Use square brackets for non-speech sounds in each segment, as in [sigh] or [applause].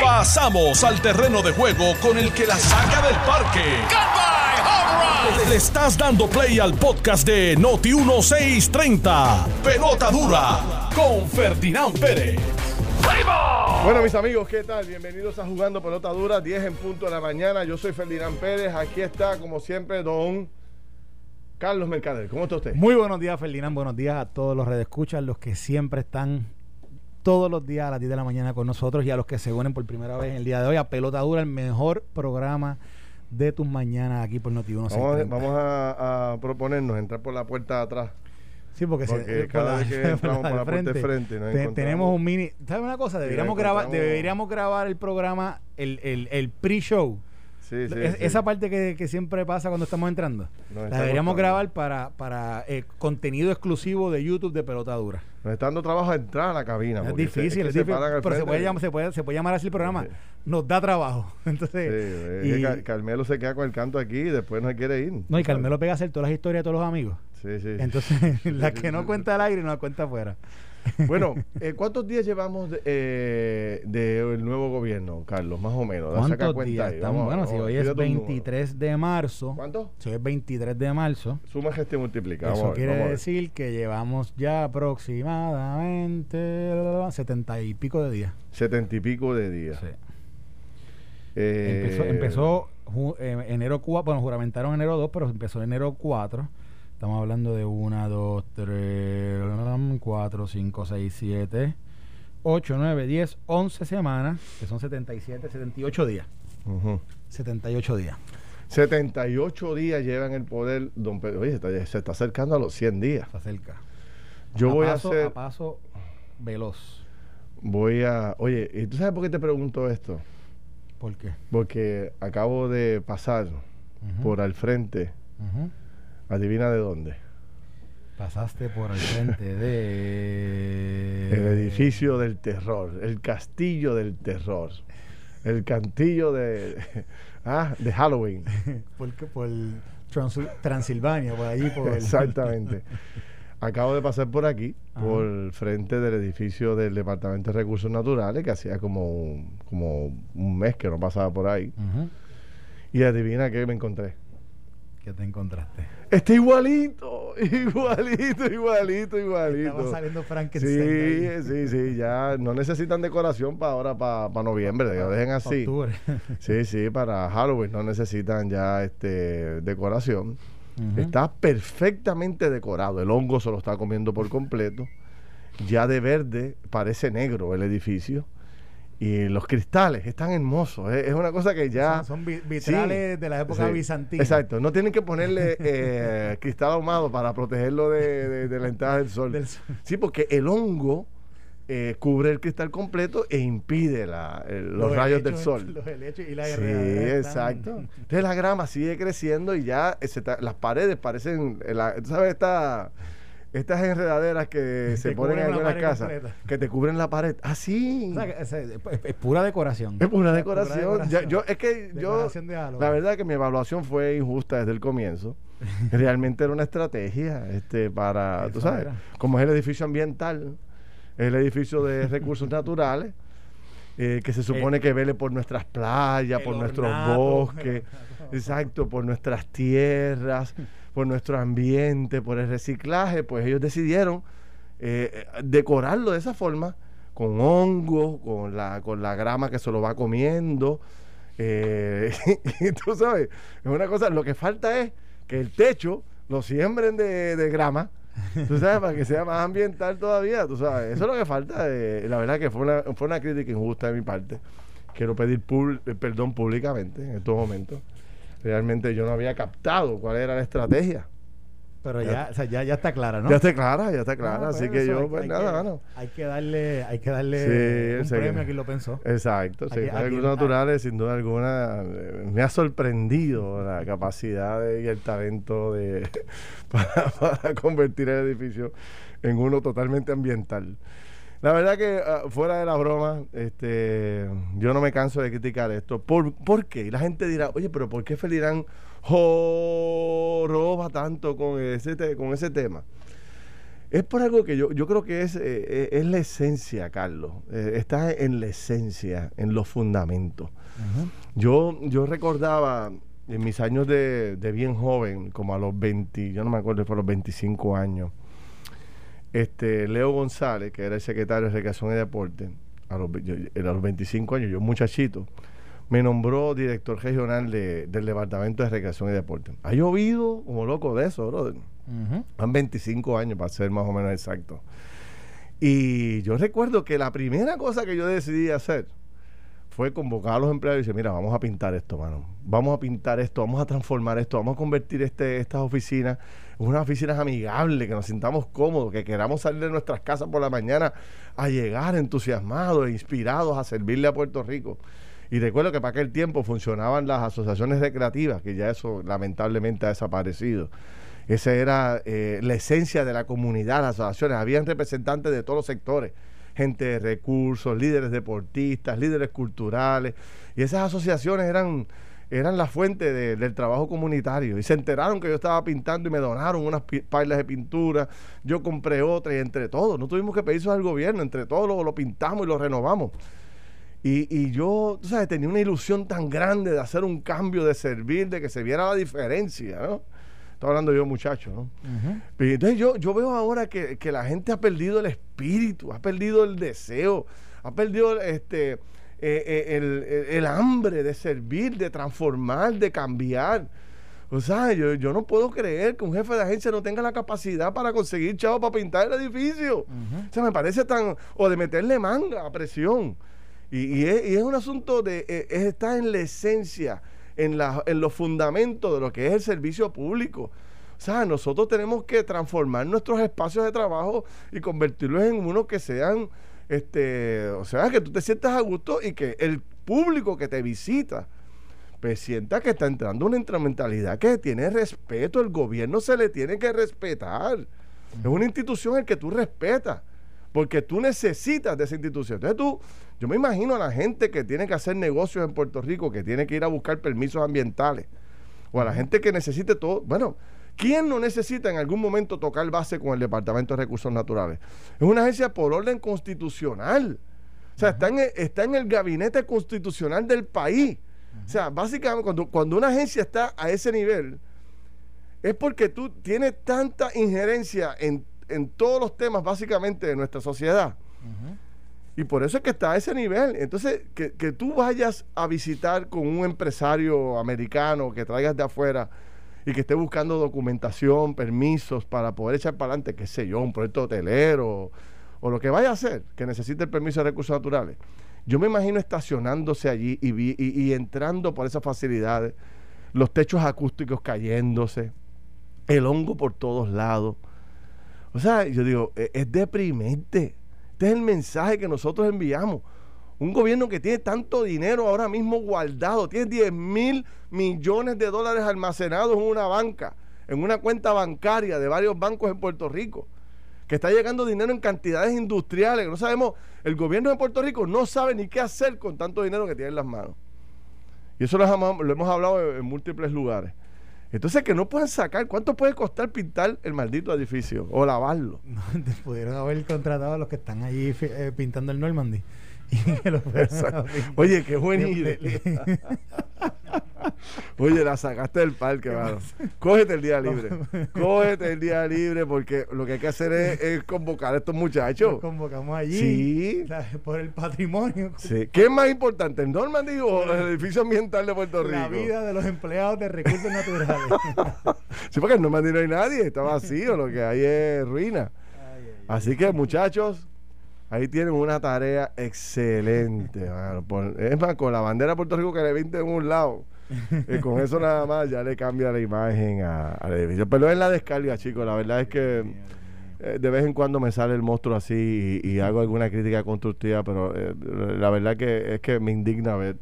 Pasamos al terreno de juego con el que la saca del parque. Le estás dando play al podcast de Noti 1630. Pelota dura con Ferdinand Pérez. Bueno, mis amigos, ¿qué tal? Bienvenidos a Jugando Pelota Dura, 10 en punto de la mañana. Yo soy Ferdinand Pérez. Aquí está, como siempre, don Carlos Mercader. ¿Cómo está usted? Muy buenos días, Ferdinand. Buenos días a todos los redescuchas, los que siempre están todos los días a las 10 de la mañana con nosotros y a los que se unen por primera vez en el día de hoy a Pelota Dura, el mejor programa de tus mañanas aquí por Noti 1 Vamos, vamos a, a proponernos entrar por la puerta de atrás. Sí, porque, Porque se, cada por vez que [laughs] entramos por la puerta de frente, te- tenemos un mini. ¿Sabes una cosa? Deberíamos, grabar, deberíamos grabar el programa, el, el, el pre-show. Sí, sí, Es- sí. Esa parte que, que siempre pasa cuando estamos entrando. Nos La deberíamos grabar para, para eh, contenido exclusivo de YouTube de Pelota Dura. Nos está dando trabajo a entrar a la cabina. Es difícil, que es se difícil. Pero se puede, llamar, se, puede, se puede llamar así el programa. Nos da trabajo. [laughs] Entonces, es y- Car- Carmelo se queda con el canto aquí y después no se quiere ir. no, y Carmelo pega a hacer todas las historias de todos los amigos. Sí, sí. Entonces, [laughs] sí, que no cuenta al aire no las cuenta afuera. [laughs] Bueno, eh, ¿cuántos días llevamos de, eh, del nuevo gobierno, Carlos? Más o menos. ¿Cuántos cuenta días ahí. estamos? Bueno, si hoy es tírate un número. 23 de marzo. ¿Cuánto? Si hoy es 23 de marzo. Suma, gesta y multiplica. Eso ver, quiere decir que llevamos ya aproximadamente 70 y pico de días. Setenta y pico de días. Eh, Empezó, empezó ju- eh, enero 4, bueno, juramentaron enero 2, pero empezó enero 4. Estamos hablando de 1, 2, 3, 4, 5, 6, 7, 8, 9, 10, 11 semanas, que son 77, 78 días. ujú. 78 días. 78 días lleva en el poder don Pedro. Oye, se está, se está acercando a los 100 días. Se acerca. Yo voy a paso, hacer... A paso veloz. Voy a... Oye, ¿y tú sabes por qué te pregunto esto? ¿Por qué? Porque acabo de pasar Ujú, por al frente. ujú. Adivina de dónde. Pasaste por el frente de... El edificio del terror, el castillo del terror, el cantillo de, [laughs] ah, de Halloween. [laughs] por, qué? por Transil- Transilvania, por allí. Por [laughs] Exactamente. Acabo de pasar por aquí, Ajá. por el frente del edificio del Departamento de Recursos Naturales, que hacía como, un- como un mes que no pasaba por ahí. Y adivina qué me encontré. ¿Qué te encontraste? Está igualito, [laughs] igualito, igualito, igualito. Estaba saliendo Frankenstein. Sí, sí, sí, ya no necesitan decoración para ahora, para, para noviembre, que lo dejen así. Octubre. [laughs] Sí, sí, para Halloween no necesitan ya este decoración. Está perfectamente decorado, el hongo se lo está comiendo por completo. Ya de verde parece negro el edificio. Y los cristales están hermosos. Es, es una cosa que ya... Son, son vi- vitrales Sí, de la época sí, bizantina. Exacto, no tienen que ponerle eh, [laughs] cristal ahumado para protegerlo de, de- de la entrada del sol. Del sol. Sí, porque el hongo eh, cubre el cristal completo e impide la- el- los, rayos del sol. Los helechos y la Sí, están- exacto. [laughs] Entonces la grama sigue creciendo y ya eh, se ta- las paredes parecen, eh, la- sabes, esta- estas enredaderas que [laughs] se ponen en algunas casas, completa. que te cubren la pared. Ah, sí. O sea, es, es- es pura decoración. Es pura Pura decoración. Ya- yo, es que yo, Decoración la verdad que mi evaluación fue injusta desde el comienzo. [laughs] Realmente era una estrategia este, para, tú Eso sabes, era. como es el edificio ambiental, el edificio de [laughs] recursos naturales, eh, que se supone que vele por nuestras playas, por nuestros bosques, exacto, por nuestras tierras, por nuestro ambiente, por el reciclaje, pues ellos decidieron eh, decorarlo de esa forma, con hongos, con la, con la grama que se lo va comiendo. eh, [laughs] y tú sabes, es una cosa, lo que falta es que el techo lo siembren de, de grama, tú sabes, para que sea más ambiental todavía, tú sabes, eso es lo que falta. eh, la verdad que fue una, fue una crítica injusta de mi parte. Quiero pedir eh, perdón públicamente en estos momentos. Realmente yo no había captado cuál era la estrategia. Pero ya, o sea, ya, ya está clara, ¿no? Ya está clara, ya está clara. No, así pues, que yo, hay- pues hay nada, que- mano. Hay que darle, hay que darle Sí, un que- premio a quien lo pensó. Exacto, sí. Recursos naturales, sin duda alguna, eh, me ha sorprendido la capacidad de- y el talento de [laughs] para, para convertir el edificio en uno totalmente ambiental. La verdad que ah, fuera de la broma, este, yo no me canso de criticar esto. ¿Por, ¿por qué? Y la gente dirá, oye, pero ¿por qué Felirán joroba tanto con ese, te- con ese tema? Es por algo que yo, yo creo que es, eh, eh, es la esencia, Carlos. Eh, está en la esencia, en los fundamentos. yo, yo recordaba en mis años de, bien joven, como a los 20, yo no me acuerdo, fue a los 25 años, este Leo González, que era el secretario de Recreación y Deporte, a los, a los 25 años, yo muchachito, me nombró director regional del Departamento de Recreación y Deporte. Ha llovido como loco de eso, brother. Han 25 años para ser más o menos exacto. Y yo recuerdo que la primera cosa que yo decidí hacer fue convocar a los empleados y decir, mira, vamos a pintar esto, mano. Vamos a pintar esto, vamos a transformar esto, vamos a convertir este, estas oficinas en unas oficinas amigables, que nos sintamos cómodos, que queramos salir de nuestras casas por la mañana a llegar entusiasmados e inspirados a servirle a Puerto Rico. Y recuerdo que para aquel tiempo funcionaban las asociaciones recreativas, que ya eso lamentablemente ha desaparecido. Esa era eh, la esencia de la comunidad, las asociaciones. Habían representantes de todos los sectores, gente de recursos, líderes deportistas, líderes culturales. Y esas asociaciones eran, eran la fuente del trabajo comunitario. Y se enteraron que yo estaba pintando y me donaron unas pailas de pintura. Yo compré otra y entre todos, no tuvimos que pedir eso al gobierno, entre todos lo, pintamos y lo renovamos. Y, y, yo, tú sabes, tenía una ilusión tan grande de hacer un cambio, de servir, de que se viera la diferencia, ¿no? Estoy hablando yo, muchacho, ¿no? entonces yo, yo veo ahora que, la gente ha perdido el espíritu, ha perdido el deseo, ha perdido este, eh, eh, el, hambre de servir, de transformar, de cambiar. O sea, yo, yo no puedo creer que un jefe de agencia no tenga la capacidad para conseguir chavo para pintar el edificio. O sea, me parece tan... O de meterle manga a presión. Y, es, un asunto de, eh, está en la esencia, en, los fundamentos de lo que es el servicio público. O sea, nosotros tenemos que transformar nuestros espacios de trabajo y convertirlos en unos que sean, este, o sea, que tú te sientas a gusto y que el público que te visita, pues sienta que está entrando una instrumentalidad que tiene respeto, el gobierno se le tiene que respetar. Es una institución en que tú respetas, porque tú necesitas de esa institución. Entonces tú yo me imagino a la gente que tiene que hacer negocios en Puerto Rico, que tiene que ir a buscar permisos ambientales, o a la gente que necesite todo. Bueno, ¿quién no necesita en algún momento tocar base con el Departamento de Recursos Naturales? Es una agencia por orden constitucional. O sea, está, en el, está en el gabinete constitucional del país. O sea, básicamente, cuando, cuando una agencia está a ese nivel, es porque tú tienes tanta injerencia en, todos los temas, básicamente, de nuestra sociedad. Y por eso es que está a ese nivel. Entonces, que, tú vayas a visitar con un empresario americano que traigas de afuera y que esté buscando documentación, permisos para poder echar para adelante, qué sé yo, un proyecto hotelero o lo que vaya a hacer, que necesite el permiso de recursos naturales. Yo me imagino estacionándose allí y, y entrando por esas facilidades, los techos acústicos cayéndose, el hongo por todos lados. O sea, yo digo, e, es deprimente. Este es el mensaje que nosotros enviamos. Un gobierno que tiene tanto dinero ahora mismo guardado, tiene 10 mil millones de dólares almacenados en una banca, en una cuenta bancaria de varios bancos en Puerto Rico, que está llegando dinero en cantidades industriales, que no sabemos, el gobierno de Puerto Rico no sabe ni qué hacer con tanto dinero que tiene en las manos. Y eso lo, hemos hablado en múltiples lugares. Entonces, que no puedan sacar. ¿Cuánto puede costar pintar el maldito edificio o lavarlo? [laughs] No, pudieron haber contratado a los que están allí eh, pintando el Normandy. Oye, qué buena idea. Oye, la sacaste del parque, mano. Cógete el día libre. Cógete el día libre porque lo que hay que hacer es, convocar a estos muchachos. Los convocamos allí. Sí. por el patrimonio. Sí. ¿Qué es más importante, el Normandy o el edificio ambiental de Puerto Rico? La vida de los empleados de recursos naturales. [laughs] sí, porque en Normandy no hay nadie, está vacío, lo que hay es ruina. Así que, muchachos, Ahí tienen una tarea excelente, es más, con la bandera de Puerto Rico que le vinte en un lado, y con eso [laughs] nada más ya le cambia la imagen al edificio. Pero es la descarga, chicos. La verdad es que eh, de vez en cuando me sale el monstruo así y, hago alguna crítica constructiva, pero eh, la verdad que es que me indigna ver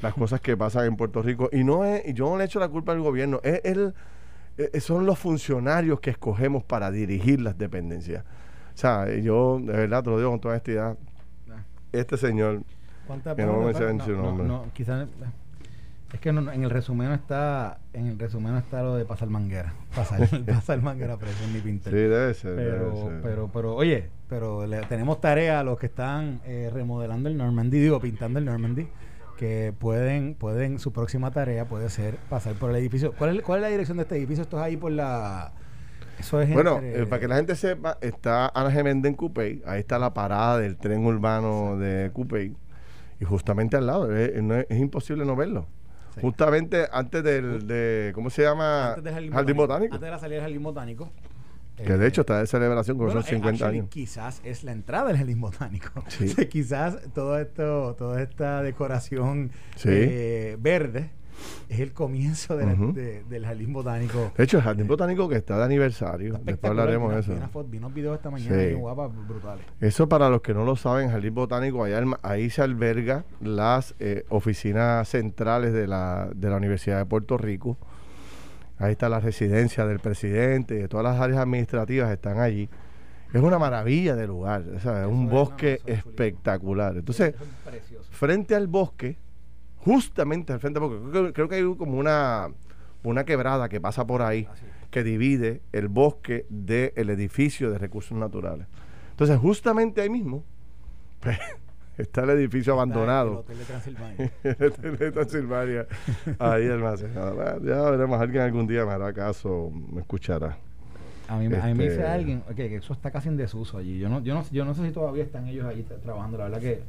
las cosas que pasan en Puerto Rico. Y no es, yo no le echo la culpa al gobierno, es el, eh, son los funcionarios que escogemos para dirigir las dependencias. O sea, yo de verdad te lo digo con toda honestidad. Este señor, que no me su nombre. No, quizás Es que en el resumen no está, en el resumen no está lo de pasar manguera. Pasar, [laughs] pasar manguera preso en mi pinter. Sí, debe ser. Pero, pero, pero, oye, pero le, tenemos tarea a los que están eh, remodelando el Normandy, digo, pintando el Normandy, que pueden, pueden, su próxima tarea puede ser pasar por el edificio. ¿Cuál es, cuál es la dirección de este edificio? Esto es ahí por la eso es bueno, eh, para que la gente sepa, está Ana Gemende en Cupey, ahí está la parada del tren urbano de Cupey, y justamente al lado, es, imposible no verlo. Justamente antes del, de, ¿cómo se llama? Jardín, Botánico. Antes de la salida del Jardín Botánico. Que de hecho está de celebración con esos 50 años. Quizás es la entrada del jardín botánico. [laughs] quizás todo esto, toda esta decoración eh, verde es el comienzo del jardín botánico. De hecho, el jardín botánico que está de aniversario, después hablaremos de eso. Vi unos videos esta mañana guapas, brutales. Eso para los que no lo saben, jardín botánico, allá, ahí se alberga las eh, oficinas centrales de la, de la Universidad de Puerto Rico. Ahí está la residencia del presidente, de todas las áreas administrativas están allí. Es una maravilla de lugar, es un bosque espectacular. Entonces, frente al bosque, justamente al frente, porque creo, que hay como una, una quebrada que pasa por ahí, que divide el bosque del edificio de recursos naturales. Entonces, justamente ahí mismo, pues, [laughs] está el edificio abandonado. El Hotel de Transilvania. [laughs] el Hotel de Transilvania. ahí almacenado. Ya veremos, alguien algún día me hará caso, me escuchará. A mí, a mí me dice este alguien que eso está casi en desuso allí. Yo no, yo no, yo no sé si todavía están ellos allí trabajando. La verdad que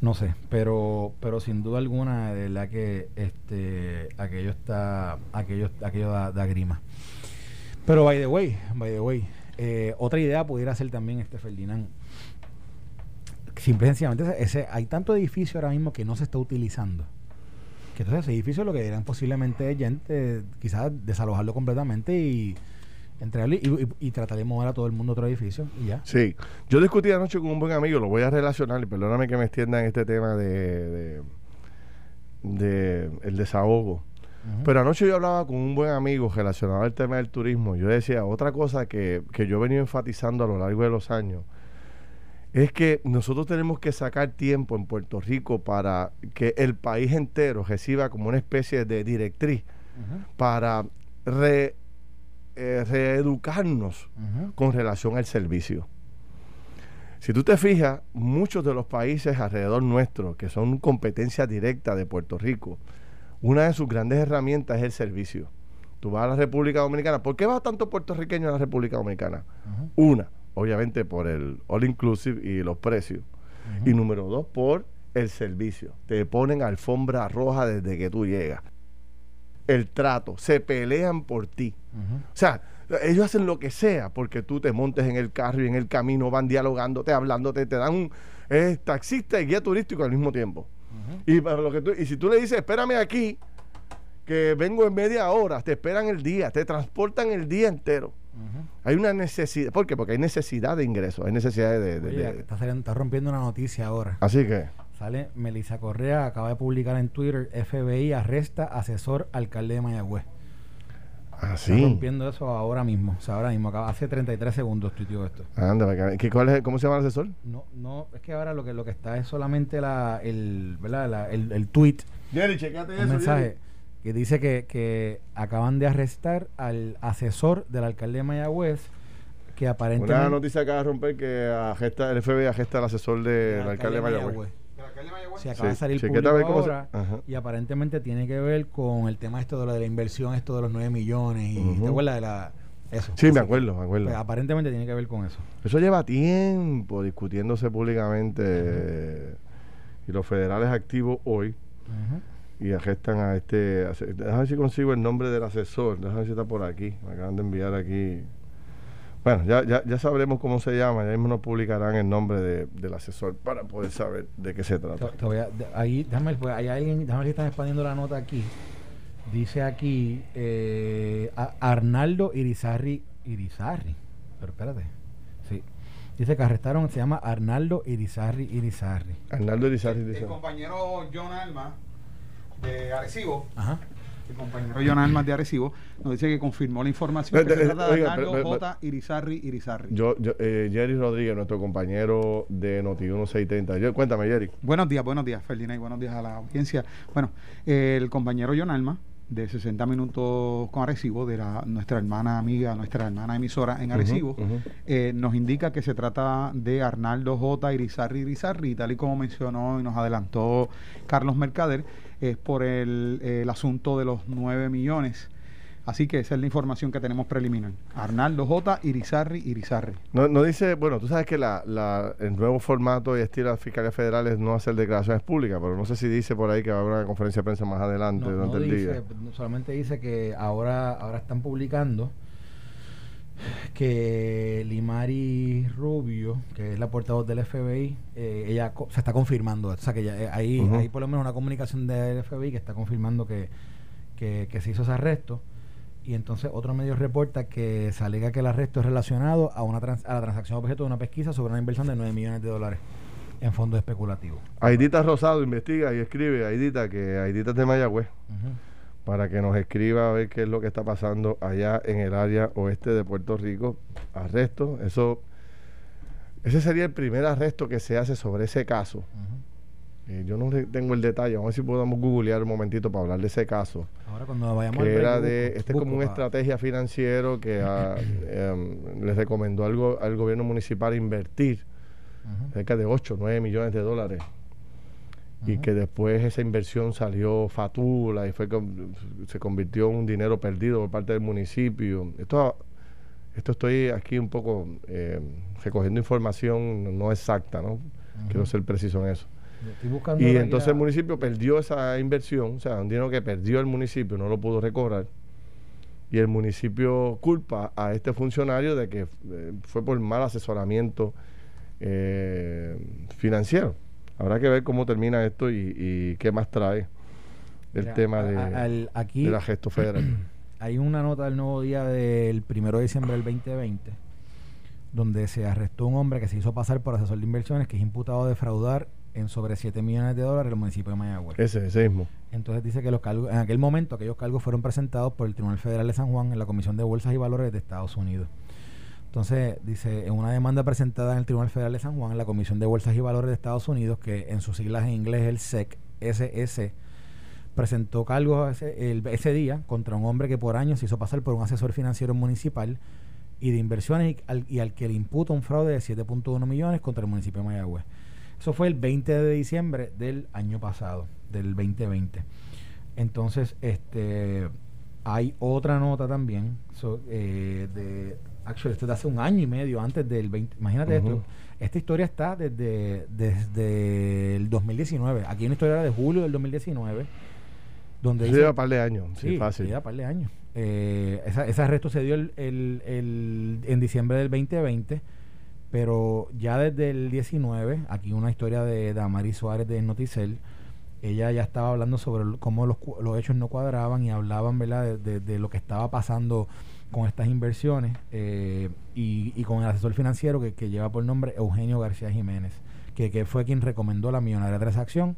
no sé, pero, pero sin duda alguna, de verdad que este, aquello está, aquello, aquello da, grima. Pero by the way, by the way, eh, otra idea pudiera ser también este Ferdinand. Simplemente ese, hay tanto edificio ahora mismo que no se está utilizando. Que entonces ese edificio lo que dirán posiblemente gente, quizás desalojarlo completamente y entregarle y, y, tratar de mover a todo el mundo a otro edificio y ya. Sí. Yo discutí anoche con un buen amigo, lo voy a relacionar y perdóname que me extienda en este tema de, de, el desahogo. Pero anoche yo hablaba con un buen amigo relacionado al tema del turismo. Yo decía, otra cosa que, que yo he venido enfatizando a lo largo de los años es que nosotros tenemos que sacar tiempo en Puerto Rico para que el país entero reciba como una especie de directriz para re eh, reeducarnos con relación al servicio. Si tú te fijas, muchos de los países alrededor nuestro, que son competencia directa de Puerto Rico, una de sus grandes herramientas es el servicio. Tú vas a la República Dominicana. ¿Por qué va tanto puertorriqueño a la República Dominicana? Una, obviamente por el all inclusive y los precios. Y número dos, por el servicio. Te ponen alfombra roja desde que tú llegas el trato, se pelean por ti. O sea, ellos hacen lo que sea porque tú te montes en el carro y en el camino van dialogándote, hablándote, te dan un taxista y guía turístico al mismo tiempo. y, lo que tú, y si tú le dices, espérame aquí, que vengo en media hora, te esperan el día, te transportan el día entero. Hay una necesidad, ¿por qué? Porque hay necesidad de ingresos, hay necesidad de... de, está, rompiendo una noticia ahora. Así que... Sale Melissa Correa, acaba de publicar en Twitter, FBI arresta asesor alcalde de Mayagüez. Ah, Está rompiendo eso ahora mismo. O sea, ahora mismo, hace 33 segundos tuiteó esto. Anda, ¿qué, cuál es, ¿cómo se llama el asesor? No, no, es que ahora lo que lo que está es solamente la, el, ¿verdad? el, el tweet. Jerry, checate un mensaje que dice que, que acaban de arrestar al asesor del alcalde de Mayagüez que aparentemente... Una noticia acaba de romper que agesta, el FBI agesta al asesor del alcalde, de Mayagüez. Se acaba de salir público ahora y aparentemente tiene que ver con el tema esto de, lo de la inversión, esto de los 9 millones y ¿te acuerdas de la eso? Sí, me acuerdo, me acuerdo. Pues, aparentemente tiene que ver con eso. Eso lleva tiempo discutiéndose públicamente y los federales activos hoy y arrestan a este. Déjame ver si consigo el nombre del asesor. Déjame ver si está por aquí. Me acaban de enviar aquí bueno, ya, ya, ya sabremos cómo se llama, ya mismo nos publicarán el nombre de, del asesor para poder saber de qué se trata. ahí, déjame, pues, hay alguien, déjame ver si están expandiendo la nota aquí. Dice aquí eh, Arnaldo Irizarri, Irizarri, pero espérate, sí. Dice que arrestaron, se llama Arnaldo Irizarri Irizarri. Arnaldo Irizarri El, el compañero John Alma de Arecibo. Ajá el compañero John Almas de Arecibo, nos dice que confirmó la información que se trata de Arnaldo J. Irizarri Irizarri. Yo, yo, eh, Jerry Rodríguez, nuestro compañero de Noti 1630. cuéntame, Jerry. Buenos días, buenos días, Ferdinand, y buenos días a la audiencia. Bueno, el compañero John Alma de 60 minutos con Arecibo, de la, nuestra hermana amiga, nuestra hermana emisora en Arecibo, eh, nos indica que se trata de Arnaldo J. Irizarri Irizarri, tal y como mencionó y nos adelantó Carlos Mercader, es por el, el asunto de los 9 millones Así que esa es la información que tenemos preliminar. Arnaldo J. Irizarri Irizarri. No, no dice, bueno, tú sabes que la, la, el nuevo formato y estilo de la Fiscalía Federal es no hacer declaraciones públicas, pero no sé si dice por ahí que va a haber una conferencia de prensa más adelante durante el día. Solamente dice que ahora, ahora están publicando que Limari Rubio, que es la portavoz del FBI, eh, ella se está confirmando. O sea, que ya, eh, ahí hay por lo menos una comunicación del FBI que está confirmando que, que, que se hizo ese arresto y entonces otro medio reporta que se alega que el arresto es relacionado a una a la transacción objeto de una pesquisa sobre una inversión de 9 millones de dólares en fondos especulativos. Aidita Rosado investiga y escribe, Aidita, que Aidita es de Mayagüez, para que nos escriba a ver qué es lo que está pasando allá en el área oeste de Puerto Rico. Arresto, eso, ese sería el primer arresto que se hace sobre ese caso. Eh, yo no tengo el detalle, vamos a ver si podemos googlear un momentito para hablar de ese caso. Ahora cuando vayamos que era de, este es como una estrategia financiera que ah, [laughs] em, le recomendó algo, al gobierno municipal invertir cerca de 8, 9 millones de dólares. Y que después esa inversión salió fatula y fue se convirtió en un dinero perdido por parte del municipio. Esto, esto estoy aquí un poco eh, recogiendo información no exacta, ¿no? Quiero ser preciso en eso y entonces el municipio perdió esa inversión, o sea, un dinero que perdió el municipio, no lo pudo recobrar. Y el municipio culpa a este funcionario de que eh, fue por mal asesoramiento eh, financiero. Habrá que ver cómo termina esto y, qué más trae el tema de, aquí, de la gesto federal. [clears throat] Hay una nota del nuevo día del 1 de diciembre del 2020 donde se arrestó un hombre que se hizo pasar por asesor de inversiones que es imputado de fraudar en sobre 7 millones de dólares el municipio de Mayagüez. Ese, ese mismo. Entonces dice que los cargos, en aquel momento aquellos cargos fueron presentados por el Tribunal Federal de San Juan en la Comisión de Bolsas y Valores de Estados Unidos. Entonces, dice, en una demanda presentada en el Tribunal Federal de San Juan, en la Comisión de Bolsas y Valores de Estados Unidos, que en sus siglas en inglés es el SEC, SS, presentó cargos ese, ese día contra un hombre que por años se hizo pasar por un asesor financiero municipal y de inversiones y al, y al que le imputa un fraude de 7.1 millones contra el municipio de Mayagüez. Eso fue el 20 de diciembre del año pasado, del 2020. Entonces, este hay otra nota también eh, de actually esto es de hace un año y medio antes del 20 imagínate esto. Esta historia está desde desde el 2019 aquí hay una historia de julio del 2019 donde sí, lleva par de años sí, fácil. lleva par de años. Eh, ese arresto se dio el, el, en diciembre del 2020 pero ya desde el 19, aquí una historia de Damaris Suárez de Noticel, ella ya estaba hablando sobre cómo los, los hechos no cuadraban y hablaban ¿verdad? De, lo que estaba pasando con estas inversiones eh, y, con el asesor financiero que, lleva por nombre Eugenio García Jiménez, que, fue quien recomendó la millonaria transacción,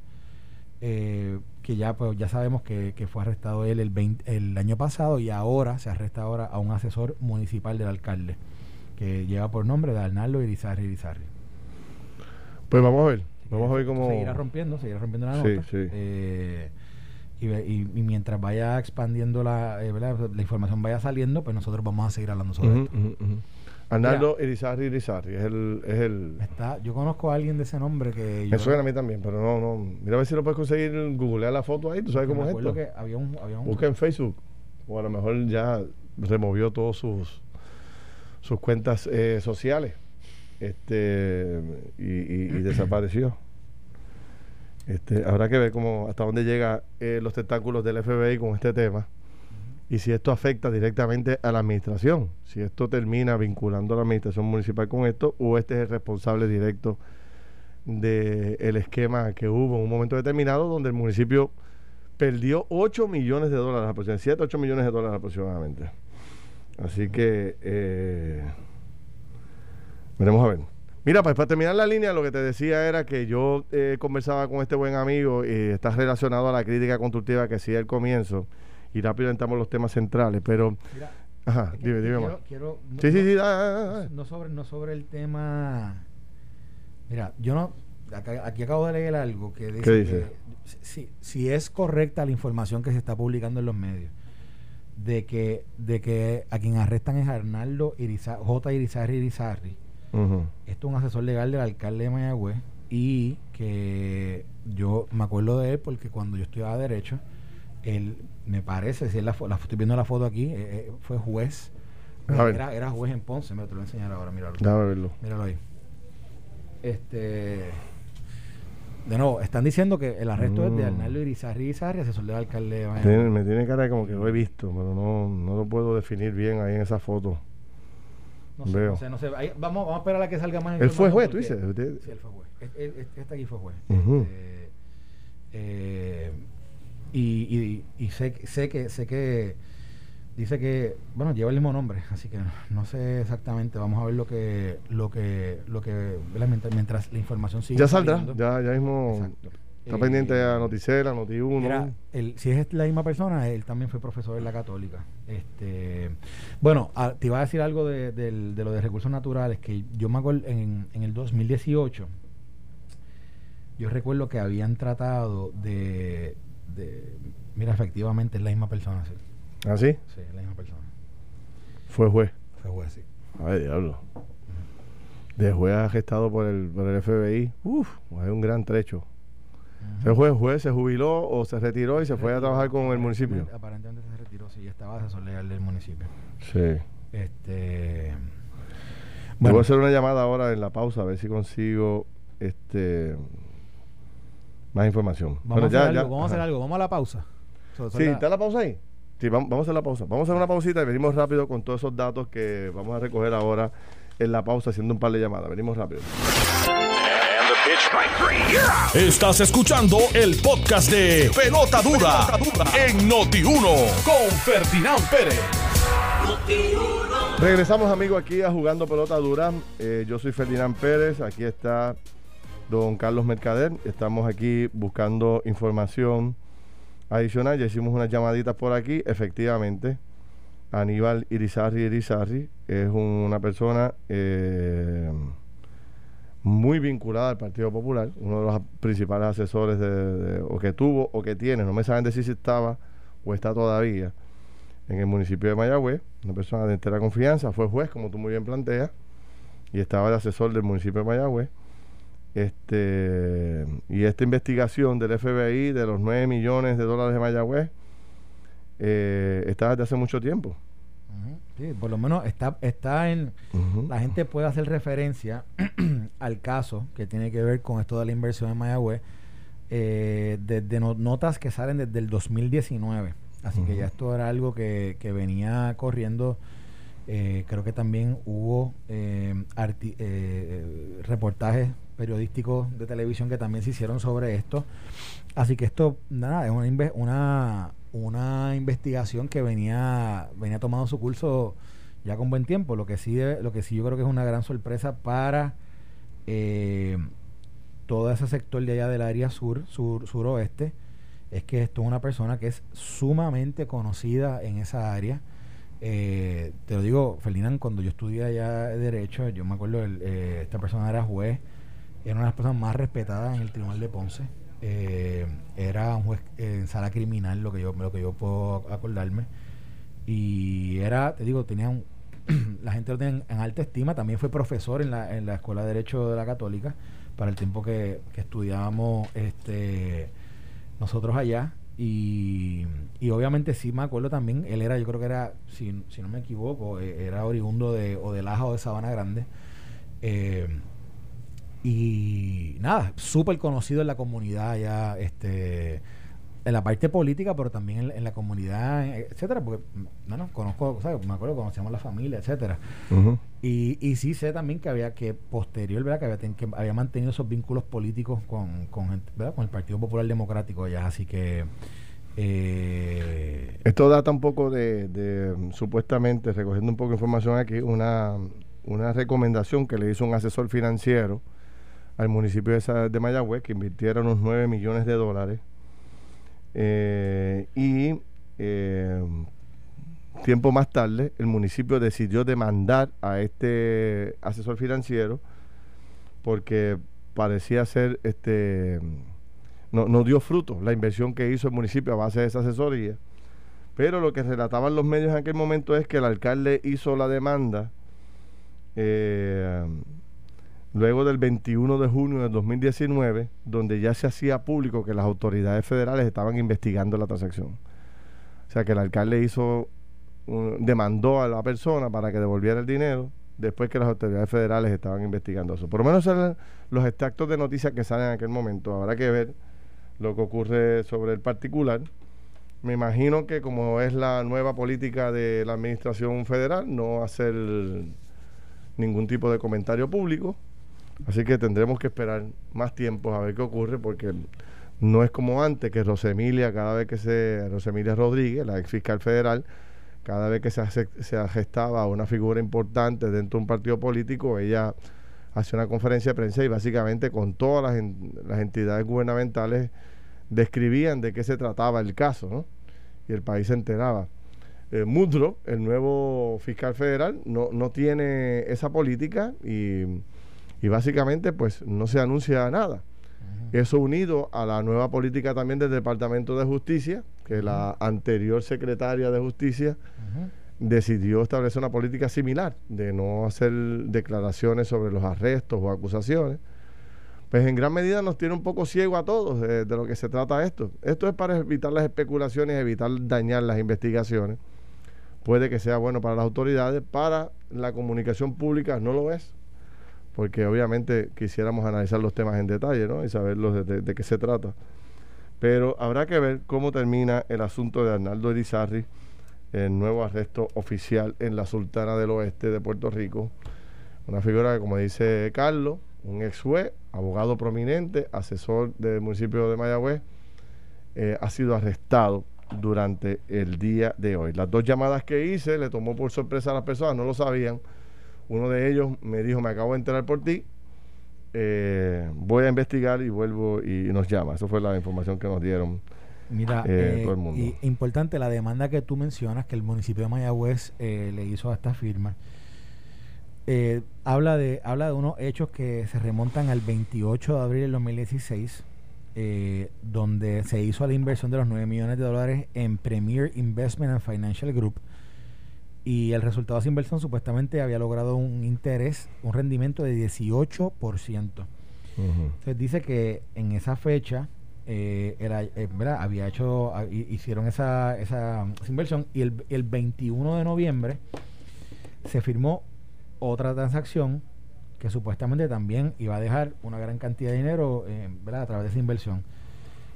eh, que ya pues ya sabemos que, fue arrestado él el, el año pasado y ahora se arresta ahora a un asesor municipal del alcalde que lleva por nombre de Arnaldo Irizarri Irizarri. Pues vamos a ver, vamos a ver cómo... Seguirá rompiendo, seguirá rompiendo la nota. Sí, eh, y, mientras vaya expandiendo la, eh, la información vaya saliendo, pues nosotros vamos a seguir hablando sobre esto. Arnaldo Irizarri Irizarri, es el, es el... Está, yo conozco a alguien de ese nombre que... Me suena a mí también, pero no, no. Mira a ver si lo puedes conseguir, googlear la foto ahí, tú sabes cómo es esto. Que había un, había un... Busca en Facebook, o a lo mejor ya removió todos sus sus cuentas eh, sociales este y, [clears throat] desapareció. Este, habrá que ver cómo hasta dónde llega eh, los tentáculos del FBI con este tema y si esto afecta directamente a la administración, si esto termina vinculando a la administración municipal con esto o este es el responsable directo del el esquema que hubo en un momento determinado donde el municipio perdió 8 millones de dólares, aproximadamente 7, 8 millones de dólares aproximadamente. Así que eh, veremos a ver. Mira, pues para terminar la línea, lo que te decía era que yo eh, conversaba con este buen amigo y está relacionado a la crítica constructiva que hacía al comienzo. y rápido entramos los temas centrales, pero... ajá, dime, dime quiero, quiero, sí, sí, sí, no, sobre, no sobre el tema... Mira, yo no... aquí acabo de leer algo que dice, ¿Qué dice? si, si es correcta la información que se está publicando en los medios de que de que a quien arrestan es Arnaldo J. Irizarri Irizarri. Esto es un asesor legal del alcalde de Mayagüez y que yo me acuerdo de él porque cuando yo estudiaba Derecho, él me parece, si es la, la, estoy viendo la foto aquí, eh, eh, fue juez. Era, era, juez en Ponce, me lo voy a enseñar ahora, míralo. verlo. Míralo ahí. Este de nuevo, están diciendo que el arresto es de mm. Arnaldo Irizarri Irizarri, asesor del alcalde de me tiene cara como que lo he visto, pero no, no lo puedo definir bien ahí en esa foto. No sé, no sé, no sé. vamos, vamos a esperar a que salga más Él fue juez, tú dices. Sí, él fue juez. Este, aquí fue juez. Este, eh, y, y, y sé, sé que sé que dice que bueno lleva el mismo nombre [laughs] así que no sé exactamente vamos a ver lo que lo que lo que mientras, la información sigue ya saldrá ya ya mismo está pendiente a eh, Noticera Noti 1 si es la misma persona él también fue profesor en la Católica. Este bueno te iba a decir algo de, de, lo de recursos naturales que yo me acuerdo en, en el 2018 yo recuerdo que habían tratado de, de mira efectivamente es la misma persona ¿sí? ¿Ah, sí? Sí, la misma persona. ¿Fue juez? Fue juez, sí. Ay, diablo. De juez arrestado por el, por el FBI. Uf, es un gran trecho. ¿Ese juez, juez se jubiló o se retiró y se, fue a trabajar con el municipio? Aparentemente se retiró, sí, estaba asesor legal del municipio. Sí. Este. Bueno. Voy a hacer una llamada ahora en la pausa a ver si consigo este más información. Vamos, a, hacer algo, vamos a hacer algo, vamos a la pausa. sí, ¿está la pausa ahí? Sí, vamos, a hacer la pausa. Vamos a hacer una pausita y venimos rápido con todos esos datos que vamos a recoger ahora en la pausa haciendo un par de llamadas. Venimos rápido. Estás escuchando el podcast de Pelota Dura, en Noti1 con Ferdinand Pérez. Regresamos amigos aquí a Jugando Pelota Dura. Eh, yo soy Ferdinand Pérez, aquí está don Carlos Mercader. Estamos aquí buscando información adicional. Ya hicimos unas llamaditas por aquí. Efectivamente, Aníbal Irizarri Irizarri es una persona eh, muy vinculada al Partido Popular, uno de los principales asesores de, o que tuvo o que tiene, no me saben decir si estaba o está todavía en el municipio de Mayagüez, una persona de entera confianza, fue juez, como tú muy bien planteas, y estaba de asesor del municipio de Mayagüez. Este, y esta investigación del FBI de los 9 millones de dólares de Mayagüez eh, está desde hace mucho tiempo. Sí, por lo menos está, está en... La gente puede hacer referencia [clears throat] al caso que tiene que ver con esto de la inversión en Mayagüez eh, desde notas que salen desde el 2019. Así que ya esto era algo que, que venía corriendo. Eh, creo que también hubo eh, eh reportajes periodísticos de televisión que también se hicieron sobre esto. Así que esto, nada, es una, una, una investigación que venía, venía tomando su curso ya con buen tiempo. Lo que sí, lo que sí yo creo que es una gran sorpresa para eh, todo ese sector de allá del área sur, sur, suroeste, es que esto es una persona que es sumamente conocida en esa área. Eh, te lo digo, Ferdinand, cuando yo estudié allá de Derecho, yo me acuerdo, el, eh, esta persona era juez era una de las personas más respetadas en el Tribunal de Ponce. Eh, era un juez en sala criminal, lo que yo, lo que yo puedo acordarme. Y era, te digo, tenía un, [clears throat] la gente lo tenía en, alta estima. También fue profesor en la, en la Escuela de Derecho de la Católica para el tiempo que, estudiábamos este, nosotros allá. Y, y, obviamente sí me acuerdo también, él era, yo creo que era, si, si no me equivoco, eh, era oriundo de, o de Laja o de Sabana Grande. Eh, y nada, súper conocido en la comunidad ya, este, en la parte política, pero también en, la comunidad, etcétera, porque, no, no, conozco, ¿sabes? me acuerdo, conocíamos la familia, etcétera. y, y sí sé también que había que, posterior, ¿verdad? Que había, que había mantenido esos vínculos políticos con, con, ¿verdad? con el Partido Popular Democrático ya, así que... Eh, Esto data un poco de, de, supuestamente, recogiendo un poco de información aquí, una, una recomendación que le hizo un asesor financiero al municipio de, de Mayagüez, que invirtiera unos 9 millones de dólares. Eh, y eh, tiempo más tarde, el municipio decidió demandar a este asesor financiero porque parecía ser, este, no, no dio fruto la inversión que hizo el municipio a base de esa asesoría. Pero lo que relataban los medios en aquel momento es que el alcalde hizo la demanda eh, luego del 21 de junio de 2019, donde ya se hacía público que las autoridades federales estaban investigando la transacción. O sea que el alcalde hizo, demandó a la persona para que devolviera el dinero después que las autoridades federales estaban investigando eso. Por lo menos eran los extractos de noticias que salen en aquel momento. Habrá que ver lo que ocurre sobre el particular. Me imagino que como es la nueva política de la administración federal, no hacer ningún tipo de comentario público. Así que tendremos que esperar más tiempo a ver qué ocurre, porque no es como antes que Rosemilia, cada vez que se. Rosemilia Rodríguez, la ex fiscal federal, cada vez que se, se gestaba una figura importante dentro de un partido político, ella hacía una conferencia de prensa y básicamente con todas las, las entidades gubernamentales describían de qué se trataba el caso, ¿no? Y el país se enteraba. Eh, Mudro, el nuevo fiscal federal, no, no tiene esa política y, básicamente pues no se anuncia nada. Eso unido a la nueva política también del Departamento de Justicia, que la anterior secretaria de Justicia decidió establecer una política similar, de no hacer declaraciones sobre los arrestos o acusaciones pues en gran medida nos tiene un poco ciego a todos de, lo que se trata esto. Esto es para evitar las especulaciones, evitar dañar las investigaciones. Puede que sea bueno para las autoridades, para la comunicación pública no lo es, porque obviamente quisiéramos analizar los temas en detalle ¿no? y saber de, qué se trata. Pero habrá que ver cómo termina el asunto de Arnaldo Erizarri, el nuevo arresto oficial en la Sultana del Oeste de Puerto Rico. Una figura que, como dice Carlos, un ex juez, abogado prominente, asesor del municipio de Mayagüez, eh, ha sido arrestado durante el día de hoy. Las dos llamadas que hice le tomó por sorpresa a las personas, no lo sabían. Uno de ellos me dijo, me acabo de enterar por ti, eh, voy a investigar y vuelvo y nos llama. Esa fue la información que nos dieron. Mira, eh, todo el mundo. Y importante la demanda que tú mencionas que el municipio de Mayagüez le hizo a esta firma eh, habla, de, habla de unos hechos que se remontan al 28 de abril del 2016, eh, donde se hizo la inversión de los 9 millones de dólares en Premier Investment and Financial Group. Y el resultado de esa inversión supuestamente había logrado un interés, un rendimiento de 18%. Entonces dice que en esa fecha eh, era, eh, había hecho, hicieron esa, esa, inversión y el, el 21 de noviembre se firmó otra transacción que supuestamente también iba a dejar una gran cantidad de dinero eh, a través de esa inversión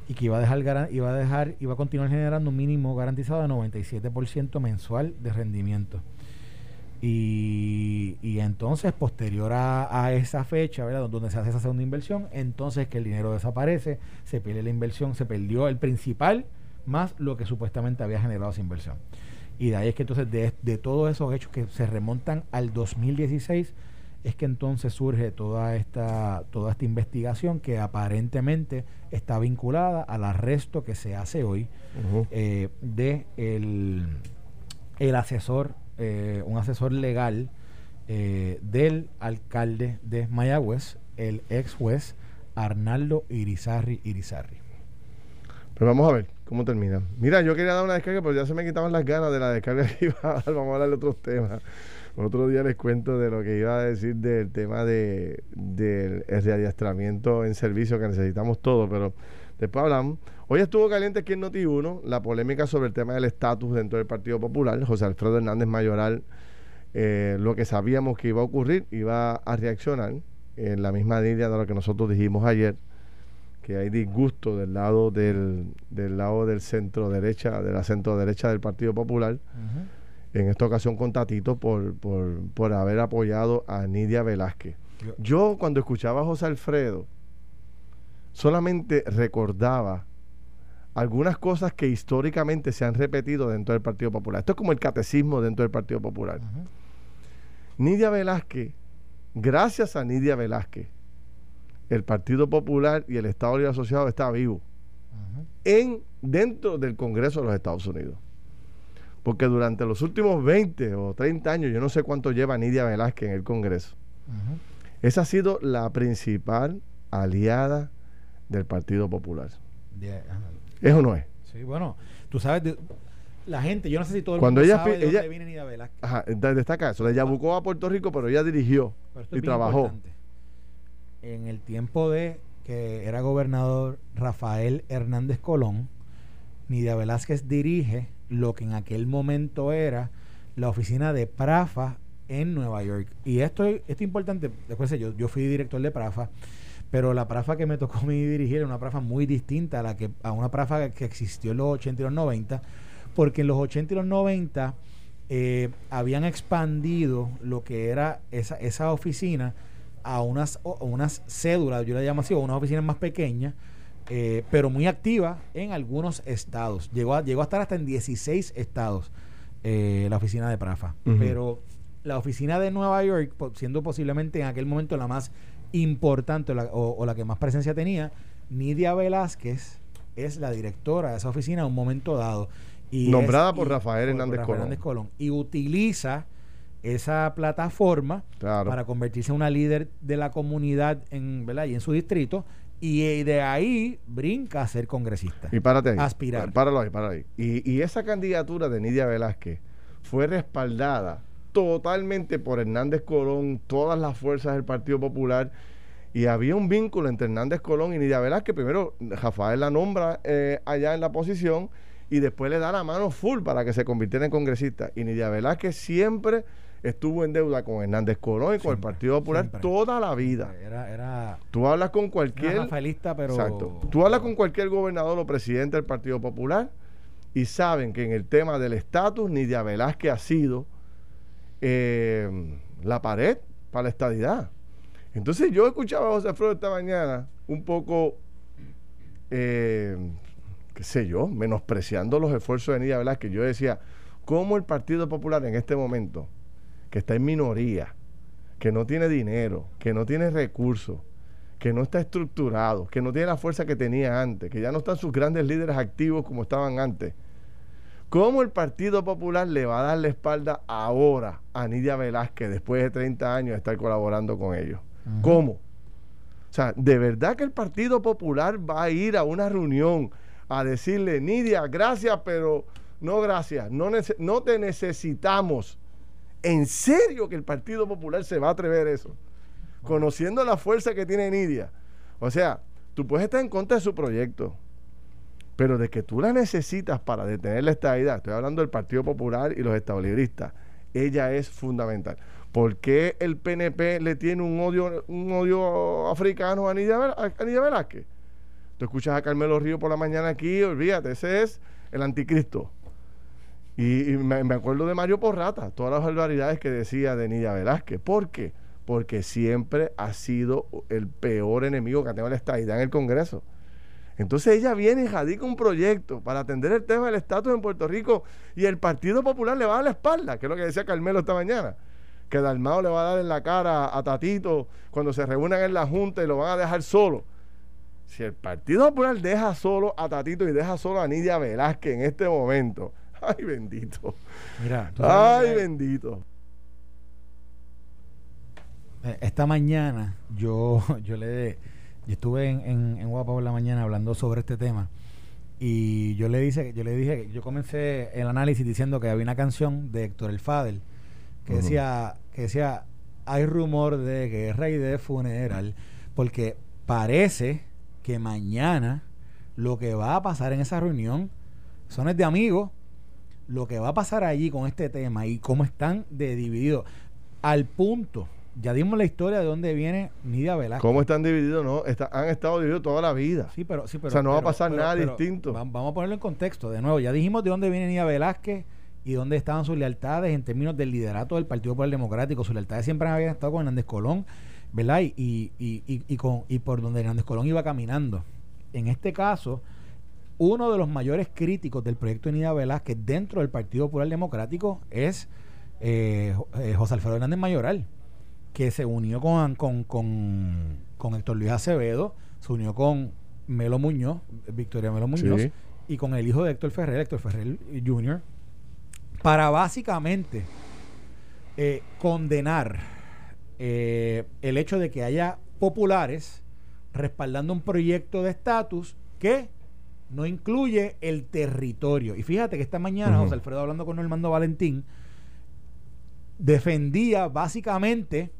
y que iba a dejar iba a dejar iba a continuar generando un mínimo garantizado de 97% mensual de rendimiento y, y entonces posterior a, esa fecha ¿verdad? donde se hace esa segunda inversión entonces que el dinero desaparece se pierde la inversión se perdió el principal más lo que supuestamente había generado esa inversión y de ahí es que entonces de, de todos esos hechos que se remontan al 2016 es que entonces surge toda esta, toda esta investigación que aparentemente está vinculada al arresto que se hace hoy eh, de el, el asesor, eh, un asesor legal eh, del alcalde de Mayagüez, el ex juez Arnaldo Irizarri Irizarri. Pero vamos a ver cómo termina. Mira, yo quería dar una descarga, pero ya se me quitaban las ganas de la descarga que iba a dar. Vamos a hablar de otros temas. Otro día les cuento de lo que iba a decir del tema de, del readiestramiento en servicio que necesitamos todo, pero después hablamos. Hoy estuvo caliente aquí en Noti1 la polémica sobre el tema del estatus dentro del Partido Popular. José Alfredo Hernández Mayoral, eh, lo que sabíamos que iba a ocurrir, iba a reaccionar en la misma línea de lo que nosotros dijimos ayer que hay disgusto del lado del, del lado del centro derecha, de la centro derecha del Partido Popular, en esta ocasión con Tatito por, por, por haber apoyado a Nidia Velázquez. Yo, cuando escuchaba a José Alfredo, solamente recordaba algunas cosas que históricamente se han repetido dentro del Partido Popular. Esto es como el catecismo dentro del Partido Popular. Nidia Velázquez, gracias a Nidia Velázquez, el Partido Popular y el Estado Libre Asociado está vivo en dentro del Congreso de los Estados Unidos. Porque durante los últimos 20 o 30 años, yo no sé cuánto lleva Nidia Velázquez en el Congreso, esa ha sido la principal aliada del Partido Popular. ¿Eso no es? Sí, bueno, tú sabes, la gente, yo no sé si todo el mundo sabe de dónde viene Nidia Velázquez. Ajá, destaca eso. Ella buscó a Puerto Rico, pero ella dirigió y trabajó. En el tiempo de que era gobernador Rafael Hernández Colón, Nidia Velázquez dirige lo que en aquel momento era la oficina de Prafa en Nueva York. Y esto, esto es importante, después yo, yo fui director de Prafa, pero la Prafa que me tocó a mí dirigir era una Prafa muy distinta a la que a una Prafa que existió en los 80 y los 90, porque en los 80 y los 90 eh, habían expandido lo que era esa, esa oficina a unas, unas cédulas, yo la llamo así, o unas oficinas más pequeñas, eh, pero muy activa en algunos estados. Llegó a, llegó a estar hasta en 16 estados eh, la oficina de Prafa. Pero la oficina de Nueva York, siendo posiblemente en aquel momento la más importante o la, que más presencia tenía, Nidia Velázquez es la directora de esa oficina en un momento dado. Y Nombrada por, Rafael, Hernández Colón. Y utiliza esa plataforma para convertirse en una líder de la comunidad en, ¿verdad? y en su distrito y de ahí brinca a ser congresista. Y párate ahí. Aspirar. Páralo ahí, páralo ahí. Y, y esa candidatura de Nidia Velázquez fue respaldada totalmente por Hernández Colón, todas las fuerzas del Partido Popular. Y había un vínculo entre Hernández Colón y Nidia Velázquez. Primero, Rafael la nombra eh, allá en la posición y después le da la mano full para que se convirtiera en congresista. Y Nidia Velázquez siempre estuvo en deuda con Hernández Colón y con el Partido Popular toda la vida. Era, era, Tú hablas con cualquier. pero. Exacto. Tú hablas con cualquier gobernador o presidente del Partido Popular y saben que en el tema del estatus, Nidia Velázquez ha sido eh, la pared para la estadidad. Entonces yo escuchaba a José Alfredo esta mañana un poco, eh, qué sé yo, menospreciando los esfuerzos de Nidia Velázquez. Yo decía, ¿cómo el Partido Popular en este momento que está en minoría, que no tiene dinero, que no tiene recursos, que no está estructurado, que no tiene la fuerza que tenía antes, que ya no están sus grandes líderes activos como estaban antes. ¿Cómo el Partido Popular le va a dar la espalda ahora a Nidia Velázquez después de 30 años de estar colaborando con ellos? ¿Cómo? O sea, ¿de verdad que el Partido Popular va a ir a una reunión a decirle, Nidia, gracias, pero no gracias, no, no te necesitamos? ¿En serio que el Partido Popular se va a atrever eso? Conociendo la fuerza que tiene Nidia. O sea, tú puedes estar en contra de su proyecto, pero de que tú la necesitas para detener la estabilidad, estoy hablando del Partido Popular y los estabilistas, ella es fundamental. ¿Por qué el PNP le tiene un odio, un odio africano a Nidia, a Nidia Velázquez? Tú escuchas a Carmelo Río por la mañana aquí, olvídate, ese es el anticristo. Y, me, acuerdo de Mario Porrata, todas las barbaridades que decía de Nidia Velázquez. ¿Por qué? Porque siempre ha sido el peor enemigo que ha tenido la estadidad en el Congreso. Entonces ella viene y radica un proyecto para atender el tema del estatus en Puerto Rico y el Partido Popular le va a dar la espalda, que es lo que decía Carmelo esta mañana. Que Dalmao le va a dar en la cara a Tatito cuando se reúnan en la Junta y lo van a dejar solo. Si el Partido Popular deja solo a Tatito y deja solo a Nidia Velázquez en este momento, [laughs] Ay, bendito. Mira, ay, bendito. Eh, esta mañana yo, [laughs] yo le yo estuve en, en, en Guapa por la mañana hablando sobre este tema y yo le dije, yo le dije, yo comencé el análisis diciendo que había una canción de Héctor El Fadel que decía, que decía, hay rumor de guerra y de funeral, porque parece que mañana lo que va a pasar en esa reunión son de amigos lo que va a pasar allí con este tema y cómo están de divididos al punto ya dimos la historia de dónde viene Nidia Velázquez. ¿Cómo están divididos? No, han estado divididos toda la vida. Sí, pero, sí, pero o sea, no va a pasar nada distinto. Vamos a ponerlo en contexto. De nuevo, ya dijimos de dónde viene Nidia Velázquez y dónde estaban sus lealtades en términos del liderato del Partido Popular Democrático. Sus lealtades siempre habían estado con Hernández Colón, ¿verdad? Y, y, y, y, con, y por donde Hernández Colón iba caminando. En este caso, uno de los mayores críticos del proyecto de Nida Velázquez dentro del Partido Popular Democrático es eh, eh, José Alfredo Hernández Mayoral, que se unió con, con, con, Héctor Luis Acevedo, se unió con Melo Muñoz, Victoria Melo Muñoz, y con el hijo de Héctor Ferrer, Héctor Ferrer Jr., para básicamente eh, condenar eh, el hecho de que haya populares respaldando un proyecto de estatus que no incluye el territorio. Y fíjate que esta mañana, José Alfredo hablando con Normando Valentín, defendía básicamente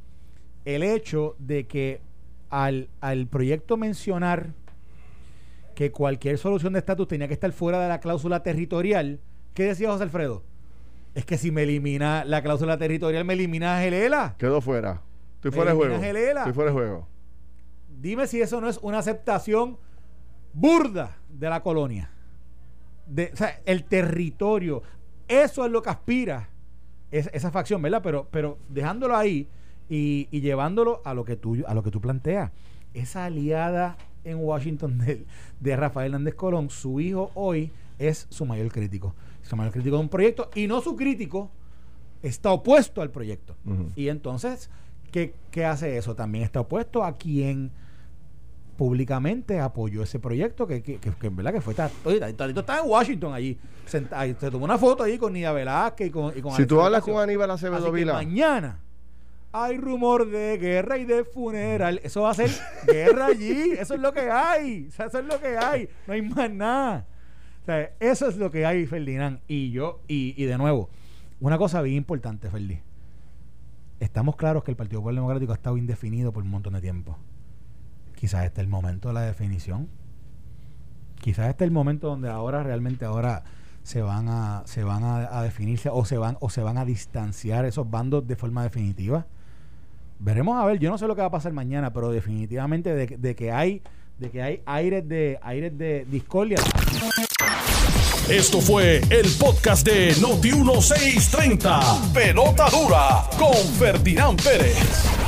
el hecho de que al, al proyecto mencionar que cualquier solución de estatus tenía que estar fuera de la cláusula territorial, ¿qué decía José Alfredo? Es que si me elimina la cláusula territorial, me elimina a Gelela. Quedó fuera. Estoy fuera de juego. Estoy fuera de juego. Dime si eso no es una aceptación burda de la colonia. De, o sea, el territorio. Eso es lo que aspira esa facción, ¿verdad? Pero, pero dejándolo ahí y, llevándolo a lo que tú, a lo que tú planteas. Esa aliada en Washington de, de Rafael Hernández Colón, su hijo hoy es su mayor crítico. Su mayor crítico de un proyecto y no su crítico está opuesto al proyecto. Y entonces, ¿qué, ¿qué, hace eso? También está opuesto a quien públicamente apoyó ese proyecto que, que, que, verdad que fue Tadito está en Washington allí se tomó una foto allí con Nida Velázquez y con, y si tú hablas con Aníbal Acevedo Vila. mañana hay rumor de guerra y de funeral. Eso va a ser guerra allí eso es lo que hay o sea, eso es lo que hay no hay más nada. O sea, eso es lo que hay Ferdinand. Y yo y, y de nuevo una cosa bien importante Ferdi. Estamos claros que el Partido Popular Democrático ha estado indefinido por un montón de tiempo quizás este es el momento de la definición. Quizás este es el momento donde ahora realmente ahora se van a se van a, definirse o se van o se van a distanciar esos bandos de forma definitiva. Veremos a ver, yo no sé lo que va a pasar mañana, pero definitivamente de, que hay de que hay aires de aires de discordia. Esto fue el podcast de Noti 1630. Pelota dura con Ferdinand Pérez.